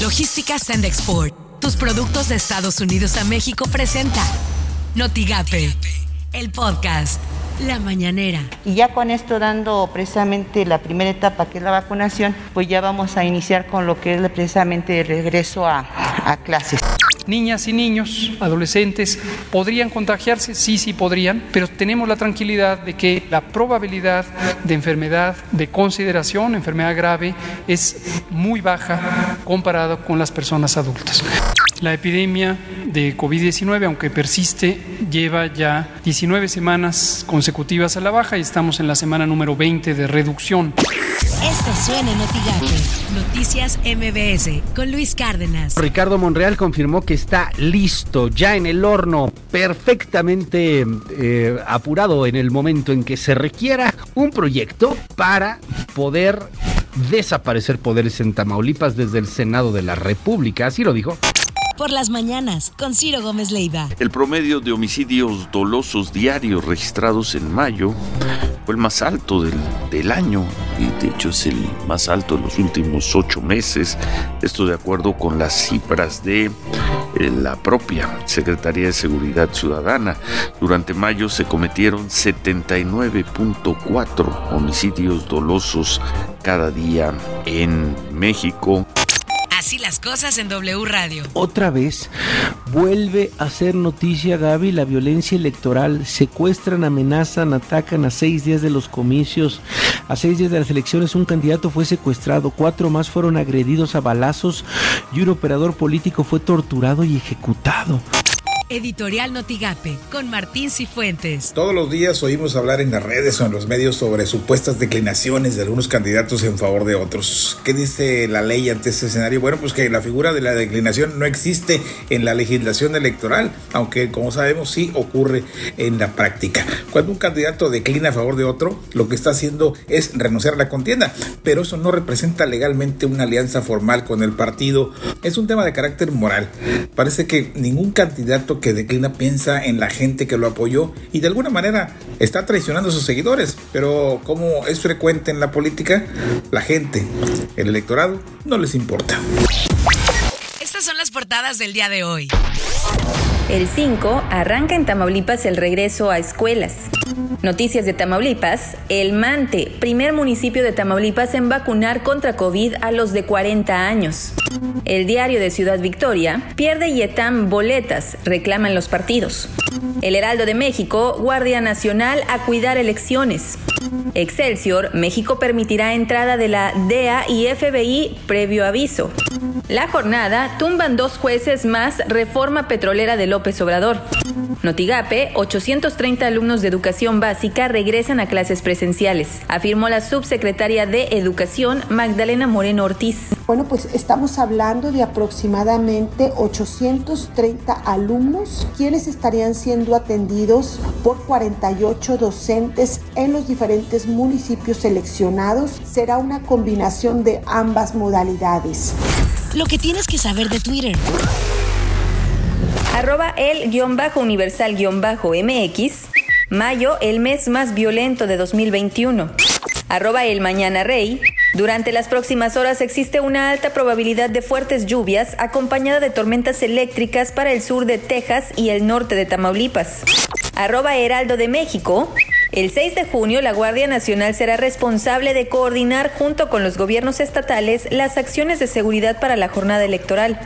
Logística Send Export. Tus productos de Estados Unidos a México presenta Notigape, el podcast. La mañanera. Y ya con esto dando precisamente la primera etapa que es la vacunación, pues ya vamos a iniciar con lo que es precisamente el regreso a, a clases. Niñas y niños, adolescentes, ¿podrían contagiarse? Sí, sí podrían, pero tenemos la tranquilidad de que la probabilidad de enfermedad de consideración, enfermedad grave, es muy baja comparado con las personas adultas. La epidemia de COVID-19, aunque persiste, lleva ya 19 semanas consecutivas a la baja y estamos en la semana número 20 de reducción. Esto suena en Noticias MBS con Luis Cárdenas. Ricardo Monreal confirmó que está listo, ya en el horno, perfectamente eh, apurado en el momento en que se requiera un proyecto para poder desaparecer poderes en Tamaulipas desde el Senado de la República. Así lo dijo por las mañanas con Ciro Gómez Leiva. El promedio de homicidios dolosos diarios registrados en mayo fue el más alto del, del, año y de hecho es el más alto en los últimos ocho meses. Esto de acuerdo con las cifras de eh, la propia Secretaría de Seguridad Ciudadana. Durante mayo se cometieron 79.4 homicidios dolosos cada día en México. Así las cosas en W Radio. Otra vez vuelve a ser noticia, Gaby, la violencia electoral. Secuestran, amenazan, atacan a seis días de los comicios. A seis días de las elecciones un candidato fue secuestrado, cuatro más fueron agredidos a balazos y un operador político fue torturado y ejecutado. Editorial Notigape con Martín Cifuentes. Todos los días oímos hablar en las redes o en los medios sobre supuestas declinaciones de algunos candidatos en favor de otros. ¿Qué dice la ley ante este escenario? Bueno, pues que la figura de la declinación no existe en la legislación electoral, aunque como sabemos sí ocurre en la práctica. Cuando un candidato declina a favor de otro, lo que está haciendo es renunciar a la contienda, pero eso no representa legalmente una alianza formal con el partido. Es un tema de carácter moral. Parece que ningún candidato que declina piensa en la gente que lo apoyó y de alguna manera está traicionando a sus seguidores. Pero como es frecuente en la política, la gente, el electorado, no les importa. Estas son las portadas del día de hoy. El 5 arranca en Tamaulipas el regreso a escuelas. Noticias de Tamaulipas. El Mante, primer municipio de Tamaulipas en vacunar contra COVID a los de 40 años. El diario de Ciudad Victoria. Pierde Yetam boletas, reclaman los partidos. El Heraldo de México, Guardia Nacional a cuidar elecciones. Excelsior, México permitirá entrada de la DEA y FBI previo aviso. La jornada, tumban dos jueces más reforma petrolera de López Obrador. Notigape, 830 alumnos de educación básica regresan a clases presenciales, afirmó la subsecretaria de Educación Magdalena Moreno Ortiz. Bueno, pues estamos hablando de aproximadamente 830 alumnos quienes estarían siendo atendidos por 48 docentes en los diferentes municipios seleccionados. Será una combinación de ambas modalidades. Lo que tienes que saber de Twitter arroba el-universal-mx, mayo, el mes más violento de 2021. Arroba el mañana rey. Durante las próximas horas existe una alta probabilidad de fuertes lluvias acompañada de tormentas eléctricas para el sur de Texas y el norte de Tamaulipas. Arroba Heraldo de México. El 6 de junio, la Guardia Nacional será responsable de coordinar junto con los gobiernos estatales las acciones de seguridad para la jornada electoral.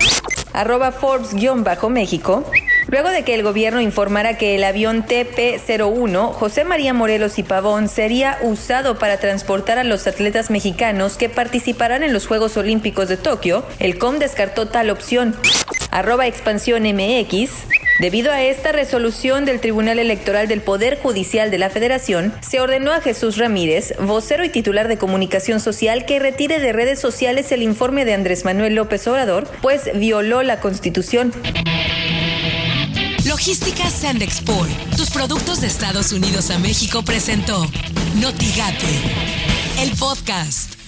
Arroba Forbes-México. Luego de que el gobierno informara que el avión TP-01 José María Morelos y Pavón sería usado para transportar a los atletas mexicanos que participarán en los Juegos Olímpicos de Tokio, el COM descartó tal opción. Arroba Expansión MX. Debido a esta resolución del Tribunal Electoral del Poder Judicial de la Federación, se ordenó a Jesús Ramírez, vocero y titular de comunicación social, que retire de redes sociales el informe de Andrés Manuel López Obrador, pues violó la Constitución. Logística Sand Export, tus productos de Estados Unidos a México presentó Notigate, el podcast.